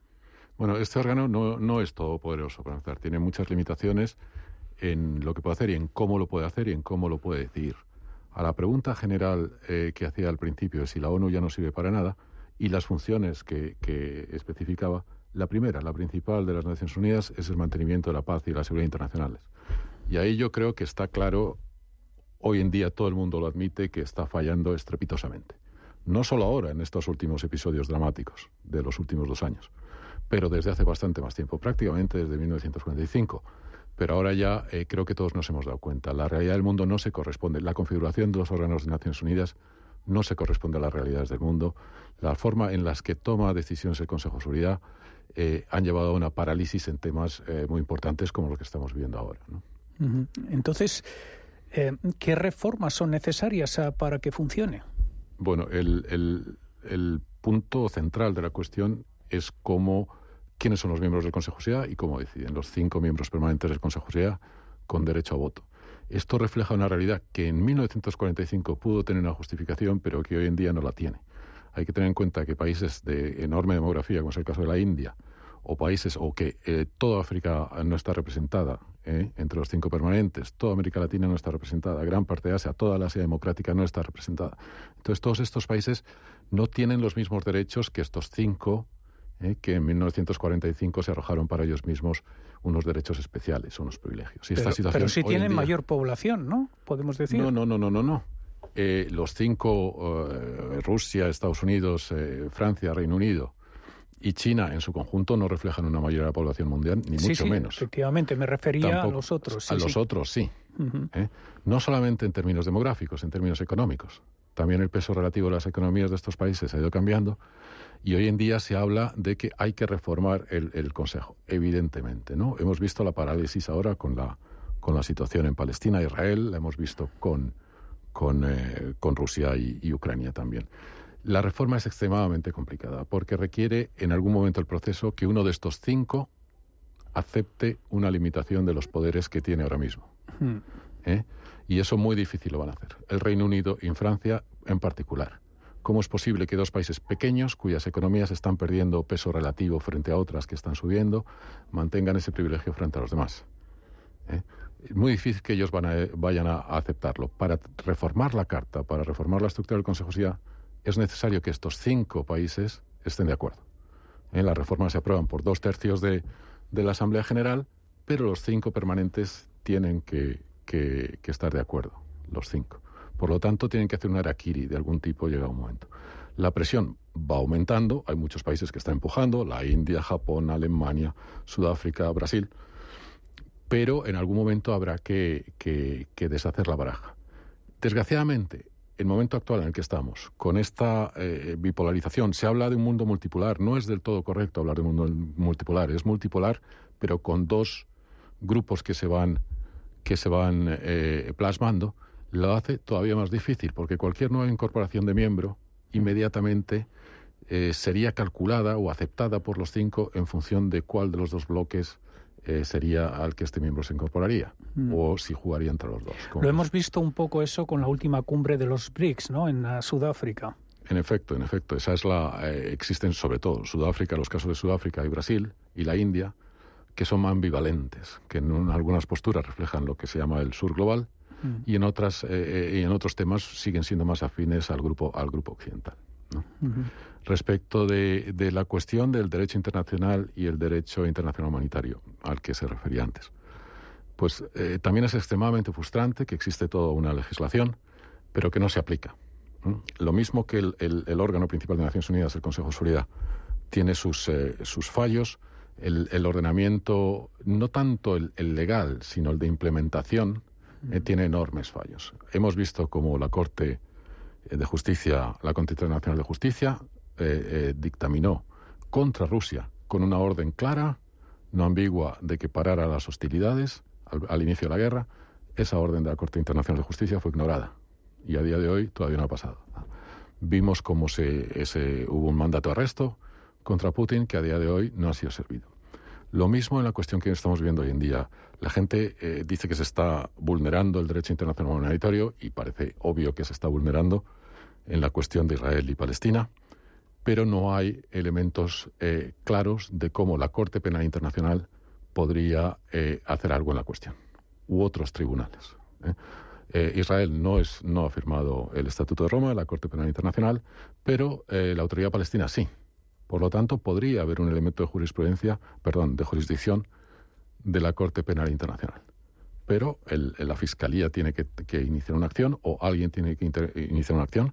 Speaker 15: Bueno, este órgano no, es todopoderoso, para empezar. Tiene muchas limitaciones en lo que puede hacer y en cómo lo puede hacer y en cómo lo puede decidir. A la pregunta general eh, que hacía al principio de si la ONU ya no sirve para nada y las funciones que especificaba, la primera, la principal de las Naciones Unidas, es el mantenimiento de la paz y la seguridad internacionales. Y ahí yo creo que está claro, hoy en día todo el mundo lo admite, que está fallando estrepitosamente. No solo ahora, en estos últimos episodios dramáticos de los últimos dos años, pero desde hace bastante más tiempo, prácticamente desde 1945. Pero ahora ya eh, creo que todos nos hemos dado cuenta. La realidad del mundo no se corresponde. La configuración de los órganos de Naciones Unidas no se corresponde a las realidades del mundo. La forma en las que toma decisiones el Consejo de Seguridad eh, han llevado a una parálisis en temas eh, muy importantes como los que estamos viendo ahora.
Speaker 7: Entonces, eh, ¿qué reformas son necesarias ah, para que funcione?
Speaker 15: Bueno, el, el, punto central de la cuestión es cómo, quiénes son los miembros del Consejo de Seguridad y cómo deciden los cinco miembros permanentes del Consejo de Seguridad con derecho a voto. Esto refleja una realidad que en 1945 pudo tener una justificación, pero que hoy en día no la tiene. Hay que tener en cuenta que países de enorme demografía, como es el caso de la India, o países, o que eh, toda África no está representada eh, entre los cinco permanentes, toda América Latina no está representada, gran parte de Asia, toda la Asia democrática no está representada. Entonces, todos estos países no tienen los mismos derechos que estos cinco, eh, que en 1945 se arrojaron para ellos mismos unos derechos especiales, unos privilegios.
Speaker 7: pero, pero sí tienen mayor población, ¿no? Podemos decir.
Speaker 15: No, no, no, no, no, no. Eh, los cinco, eh, Rusia, Estados Unidos, eh, Francia, Reino Unido y China en su conjunto no reflejan una mayoría de la población mundial, ni mucho
Speaker 7: sí,
Speaker 15: menos.
Speaker 7: Efectivamente, me refería a los otros.
Speaker 15: a los otros, sí. No solamente en términos demográficos, en términos económicos. También el peso relativo de las economías de estos países ha ido cambiando y hoy en día se habla de que hay que reformar el, el Consejo, evidentemente. ¿no? Hemos visto la parálisis ahora con la, con la situación en Palestina, Israel, la hemos visto con con, eh, con Rusia y, Ucrania también. La reforma es extremadamente complicada porque requiere en algún momento el proceso que uno de estos cinco acepte una limitación de los poderes que tiene ahora mismo. Hmm. ¿Eh? Y eso muy difícil lo van a hacer. El Reino Unido y Francia en particular. ¿Cómo es posible que dos países pequeños, cuyas economías están perdiendo peso relativo frente a otras que están subiendo, mantengan ese privilegio frente a los demás? ¿Eh? Muy difícil que ellos vayan a aceptarlo. Para reformar la Carta, para reformar la estructura del Consejo de Seguridad, es necesario que estos cinco países estén de acuerdo. ¿Eh? Las reformas se aprueban por dos tercios de, la Asamblea General, pero los cinco permanentes tienen que, estar de acuerdo, los cinco. Por lo tanto, tienen que hacer una araquiri de algún tipo llega un momento. La presión va aumentando, hay muchos países que están empujando, la India, Japón, Alemania, Sudáfrica, Brasil pero en algún momento habrá que, deshacer la baraja. Desgraciadamente, el momento actual en el que estamos, con esta eh, bipolarización, se habla de un mundo multipolar. No es del todo correcto hablar de un mundo multipolar. Es multipolar, pero con dos grupos que se van, que se van eh, plasmando, lo hace todavía más difícil, porque cualquier nueva incorporación de miembro inmediatamente eh, sería calculada o aceptada por los cinco en función de cuál de los dos bloques eh, sería al que este miembro se incorporaría mm. o si jugaría entre los dos.
Speaker 7: Lo hemos visto un poco eso con la última cumbre de los BRICS, ¿no? En uh, Sudáfrica.
Speaker 15: En efecto, en efecto. Esa es la. Eh, existen sobre todo Sudáfrica, los casos de Sudáfrica y Brasil y la India, que son ambivalentes, que en algunas posturas reflejan lo que se llama el sur global mm. y en otras eh, y en otros temas siguen siendo más afines al grupo al grupo occidental. ¿No? respecto de, la cuestión del derecho internacional y el derecho internacional humanitario, al que se refería antes. Pues eh, también es extremadamente frustrante que existe toda una legislación, pero que no se aplica. Lo mismo que el, órgano principal de Naciones Unidas, el Consejo de Seguridad, tiene sus, eh, sus fallos, el, ordenamiento, no tanto el, legal, sino el de implementación, eh, tiene enormes fallos. Hemos visto como la Corte de Justicia, la Corte Internacional de Justicia, eh, eh, dictaminó contra Rusia con una orden clara, no ambigua, de que parara las hostilidades al, inicio de la guerra, esa orden de la Corte Internacional de Justicia fue ignorada. y a día de hoy todavía no ha pasado. Vimos cómo se, ese, hubo un mandato de arresto contra Putin que a día de hoy no ha sido servido. Lo mismo en la cuestión que estamos viendo hoy en día. La gente eh, dice que se está vulnerando el derecho internacional humanitario y parece obvio que se está vulnerando en la cuestión de Israel y Palestina, pero no hay elementos eh, claros de cómo la Corte Penal Internacional podría eh, hacer algo en la cuestión, u otros tribunales. Israel no, es, no ha firmado el Estatuto de Roma, la Corte Penal Internacional, pero la autoridad palestina sí. Por lo tanto, podría haber un elemento de jurisprudencia, perdón, de jurisdicción de la Corte Penal Internacional. Pero la Fiscalía tiene que, iniciar una acción o alguien tiene que iniciar una acción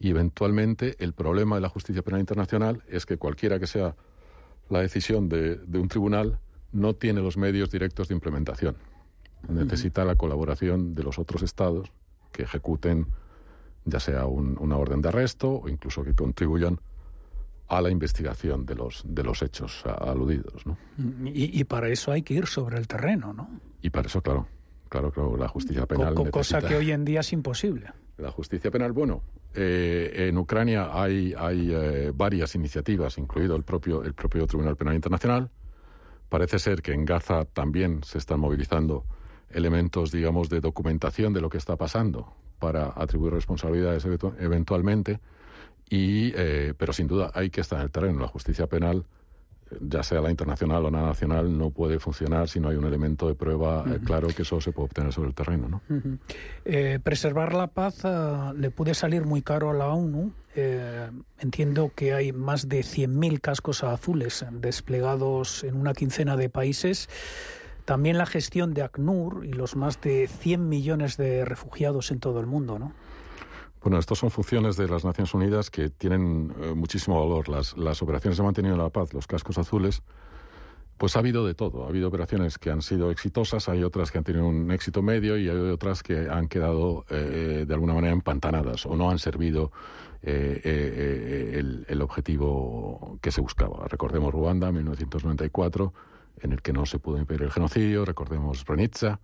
Speaker 15: y eventualmente el problema de la justicia penal internacional es que cualquiera que sea la decisión de, un tribunal no tiene los medios directos de implementación. Necesita la colaboración de los otros estados que ejecuten ya sea una orden de arresto o incluso que contribuyan a la investigación de los, de los hechos aludidos. ¿no?
Speaker 7: Y, para eso hay que ir sobre el terreno, ¿no?
Speaker 15: Y para eso, claro, claro, claro la justicia penal.
Speaker 7: cosa que hoy en día es imposible.
Speaker 15: La justicia penal, bueno, eh, en Ucrania hay, hay eh, varias iniciativas, incluido el propio, el propio Tribunal Penal Internacional. Parece ser que en Gaza también se están movilizando elementos, digamos, de documentación de lo que está pasando para atribuir responsabilidades eventualmente. Y, eh, pero sin duda hay que estar en el terreno. La justicia penal, ya sea la internacional o la nacional, no puede funcionar si no hay un elemento de prueba eh, claro que eso se puede obtener sobre el terreno. ¿no?
Speaker 7: Eh, preservar la paz le puede salir muy caro a la ONU. entiendo que hay más de 100.000 cascos azules desplegados en una quincena de países. También la gestión de ACNUR y los más de 100 millones de refugiados en todo el mundo, ¿no?
Speaker 15: Bueno, estas son funciones de las Naciones Unidas que tienen eh, muchísimo valor. Las, las operaciones de mantenimiento de la paz, los cascos azules, pues ha habido de todo. Ha habido operaciones que han sido exitosas, hay otras que han tenido un éxito medio y hay otras que han quedado eh, de alguna manera empantanadas o no han servido eh, el, el, objetivo que se buscaba. Recordemos Ruanda, 1994, en el que no se pudo impedir el genocidio. Recordemos Srebrenica,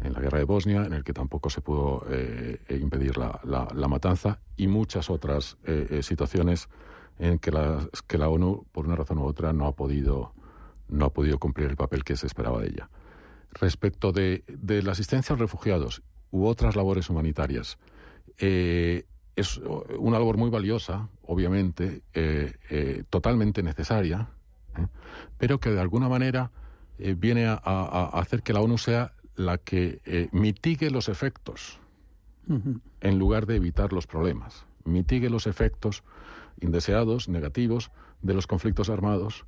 Speaker 15: en la guerra de Bosnia, en el que tampoco se pudo eh, eh, impedir la, la, matanza, y muchas otras eh, situaciones en que la, que la ONU, por una razón u otra, no ha podido, no ha podido cumplir el papel que se esperaba de ella. Respecto de, de la asistencia a los refugiados u otras labores humanitarias, es una labor muy valiosa, obviamente, totalmente necesaria, pero que de alguna manera viene a hacer que la ONU sea la que eh, mitigue los efectos en lugar de evitar los problemas. Mitigue los efectos indeseados, negativos, de los conflictos armados,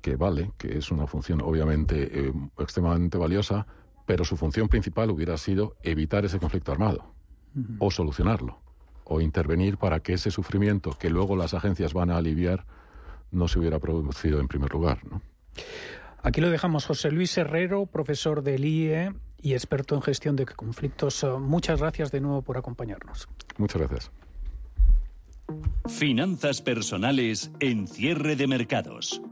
Speaker 15: que vale, que es una función obviamente eh, extremadamente valiosa, pero su función principal hubiera sido evitar ese conflicto armado, o solucionarlo, o intervenir para que ese sufrimiento que luego las agencias van a aliviar no se hubiera producido en primer lugar. ¿no?
Speaker 7: Aquí lo dejamos. José Luis Herrero, profesor del IE y experto en gestión de conflictos. Muchas gracias de nuevo por acompañarnos.
Speaker 15: Muchas gracias.
Speaker 4: Finanzas personales en cierre de mercados.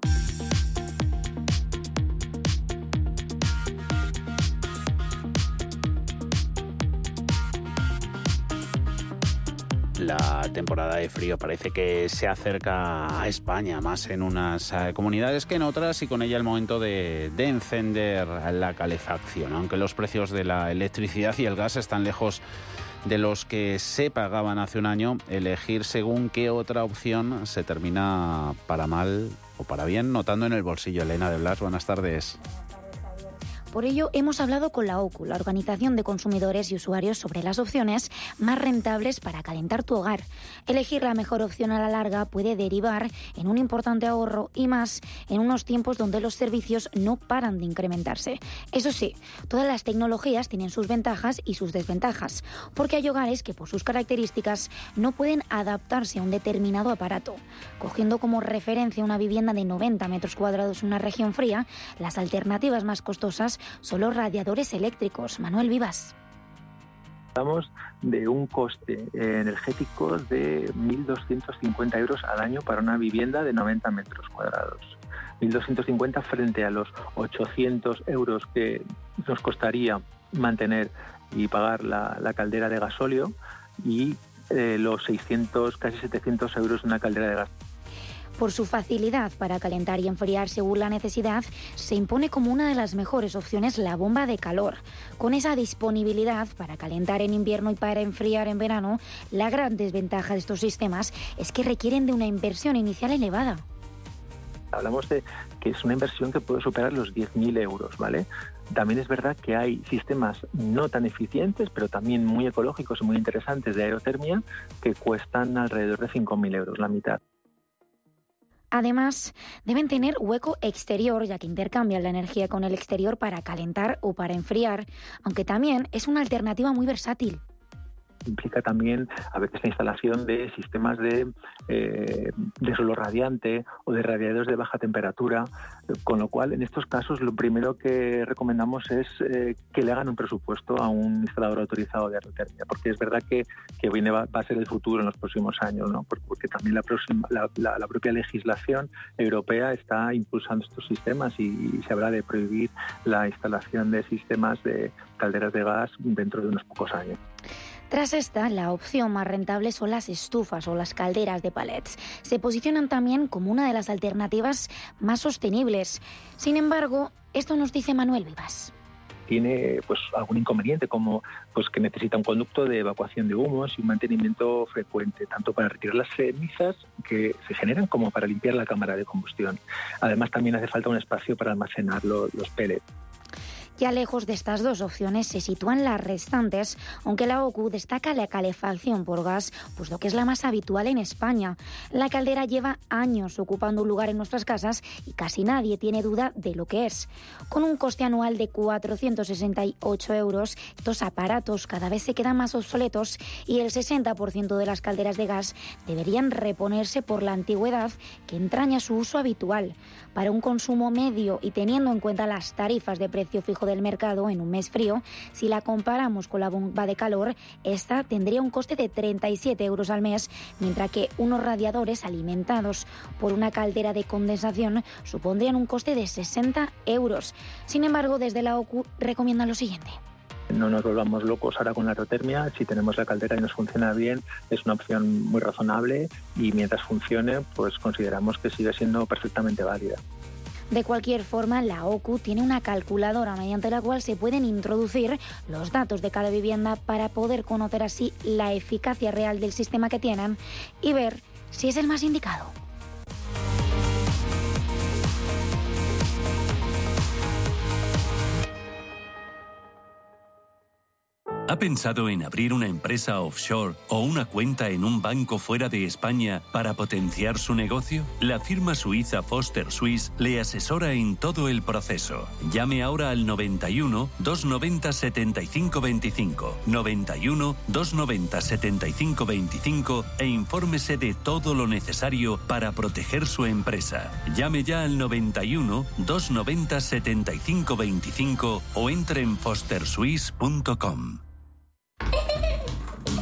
Speaker 5: La temporada de frío parece que se acerca a España, más en unas eh, comunidades que en otras, y con ella el momento de, encender la calefacción. Aunque los precios de la electricidad y el gas están lejos de los que se pagaban hace un año, elegir según qué otra opción se termina para mal o para bien notando en el bolsillo. Elena de Blas, buenas tardes.
Speaker 16: Por ello, hemos hablado con la OCU, la Organización de Consumidores y Usuarios, sobre las opciones más rentables para calentar tu hogar. Elegir la mejor opción a la larga puede derivar en un importante ahorro y más en unos tiempos donde los servicios no paran de incrementarse. Eso sí, todas las tecnologías tienen sus ventajas y sus desventajas, porque hay hogares que por sus características no pueden adaptarse a un determinado aparato. Cogiendo como referencia una vivienda de 90 metros cuadrados en una región fría, las alternativas más costosas son radiadores eléctricos. Manuel Vivas.
Speaker 17: Hablamos de un coste energético de 1.250 euros al año para una vivienda de 90 metros cuadrados. 1.250 frente a los 800 euros que nos costaría mantener y pagar la, caldera de gasóleo y eh, los 600, casi 700 euros una caldera de gas.
Speaker 16: Por su facilidad para calentar y enfriar según la necesidad, se impone como una de las mejores opciones la bomba de calor. Con esa disponibilidad para calentar en invierno y para enfriar en verano, la gran desventaja de estos sistemas es que requieren de una inversión inicial elevada.
Speaker 17: Hablamos de que es una inversión que puede superar los 10.000 euros, ¿vale? También es verdad que hay sistemas no tan eficientes, pero también muy ecológicos y muy interesantes de aerotermia que cuestan alrededor de 5.000 euros, la mitad.
Speaker 16: Además, deben tener hueco exterior, ya que intercambian la energía con el exterior para calentar o para enfriar, aunque también es una alternativa muy versátil
Speaker 17: implica también a veces la instalación de sistemas de, eh, de suelo radiante o de radiadores de baja temperatura, con lo cual en estos casos lo primero que recomendamos es eh, que le hagan un presupuesto a un instalador autorizado de aerotermia, porque es verdad que, que viene va, a ser el futuro en los próximos años, ¿no? porque también la, próxima, la, propia legislación europea está impulsando estos sistemas y se habrá de prohibir la instalación de sistemas de calderas de gas dentro de unos pocos años.
Speaker 16: Tras esta, la opción más rentable son las estufas o las calderas de palets. Se posicionan también como una de las alternativas más sostenibles. Sin embargo, esto nos dice Manuel Vivas
Speaker 17: tiene pues algún inconveniente como pues que necesita un conducto de evacuación de humos y un mantenimiento frecuente tanto para retirar las cenizas que se generan como para limpiar la cámara de combustión. Además también hace falta un espacio para almacenar los, los pellets.
Speaker 16: Ya lejos de estas dos opciones se sitúan las restantes, aunque la OCU destaca la calefacción por gas, pues lo que es la más habitual en España. La caldera lleva años ocupando un lugar en nuestras casas y casi nadie tiene duda de lo que es. Con un coste anual de 468 euros, estos aparatos cada vez se quedan más obsoletos y el 60% de las calderas de gas deberían reponerse por la antigüedad que entraña su uso habitual. Para un consumo medio y teniendo en cuenta las tarifas de precio fijo del mercado en un mes frío, si la comparamos con la bomba de calor, esta tendría un coste de 37 euros al mes, mientras que unos radiadores alimentados por una caldera de condensación supondrían un coste de 60 euros. Sin embargo, desde la OCU recomiendan lo siguiente.
Speaker 17: No nos volvamos locos ahora con la aerotermia. Si tenemos la caldera y nos funciona bien, es una opción muy razonable y mientras funcione, pues consideramos que sigue siendo perfectamente válida.
Speaker 16: De cualquier forma, la OCU tiene una calculadora mediante la cual se pueden introducir los datos de cada vivienda para poder conocer así la eficacia real del sistema que tienen y ver si es el más indicado.
Speaker 4: ¿Ha pensado en abrir una empresa offshore o una cuenta en un banco fuera de España para potenciar su negocio? La firma suiza Foster Swiss le asesora en todo el proceso. Llame ahora al 91 290 7525, 91 290 7525 e infórmese de todo lo necesario para proteger su empresa. Llame ya al 91 290 7525 o entre en fosterswiss.com.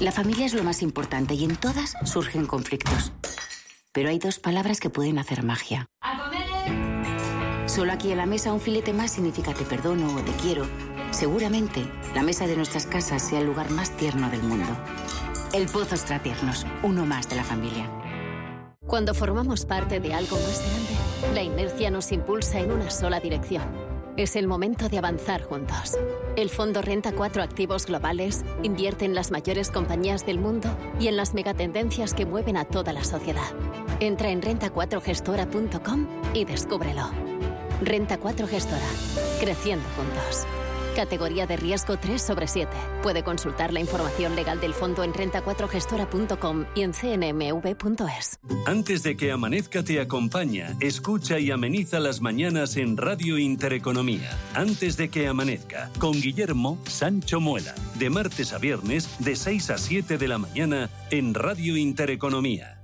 Speaker 18: La familia es lo más importante y en todas surgen conflictos. Pero hay dos palabras que pueden hacer magia. Solo aquí en la mesa un filete más significa te perdono o te quiero. Seguramente la mesa de nuestras casas sea el lugar más tierno del mundo. El Pozo Extratiernos, uno más de la familia.
Speaker 19: Cuando formamos parte de algo más grande, la inercia nos impulsa en una sola dirección es el momento de avanzar juntos. El Fondo Renta 4 Activos Globales invierte en las mayores compañías del mundo y en las megatendencias que mueven a toda la sociedad. Entra en renta4gestora.com y descúbrelo. Renta 4 Gestora. Creciendo juntos. Categoría de riesgo 3 sobre 7. Puede consultar la información legal del fondo en renta4gestora.com y en cnmv.es.
Speaker 4: Antes de que amanezca te acompaña, escucha y ameniza las mañanas en Radio Intereconomía. Antes de que amanezca, con Guillermo Sancho Muela. De martes a viernes, de 6 a 7 de la mañana, en Radio Intereconomía.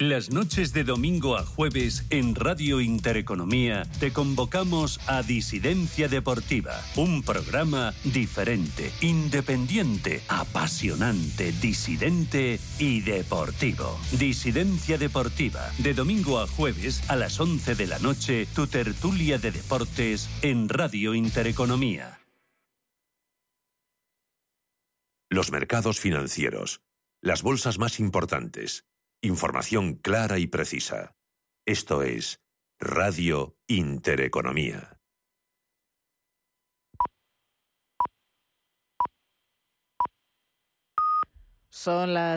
Speaker 4: Las noches de domingo a jueves en Radio Intereconomía te convocamos a Disidencia Deportiva, un programa diferente, independiente, apasionante, disidente y deportivo. Disidencia Deportiva, de domingo a jueves a las 11 de la noche, tu tertulia de deportes en Radio Intereconomía.
Speaker 20: Los mercados financieros, las bolsas más importantes, información clara y precisa. Esto es Radio Intereconomía.
Speaker 2: Son las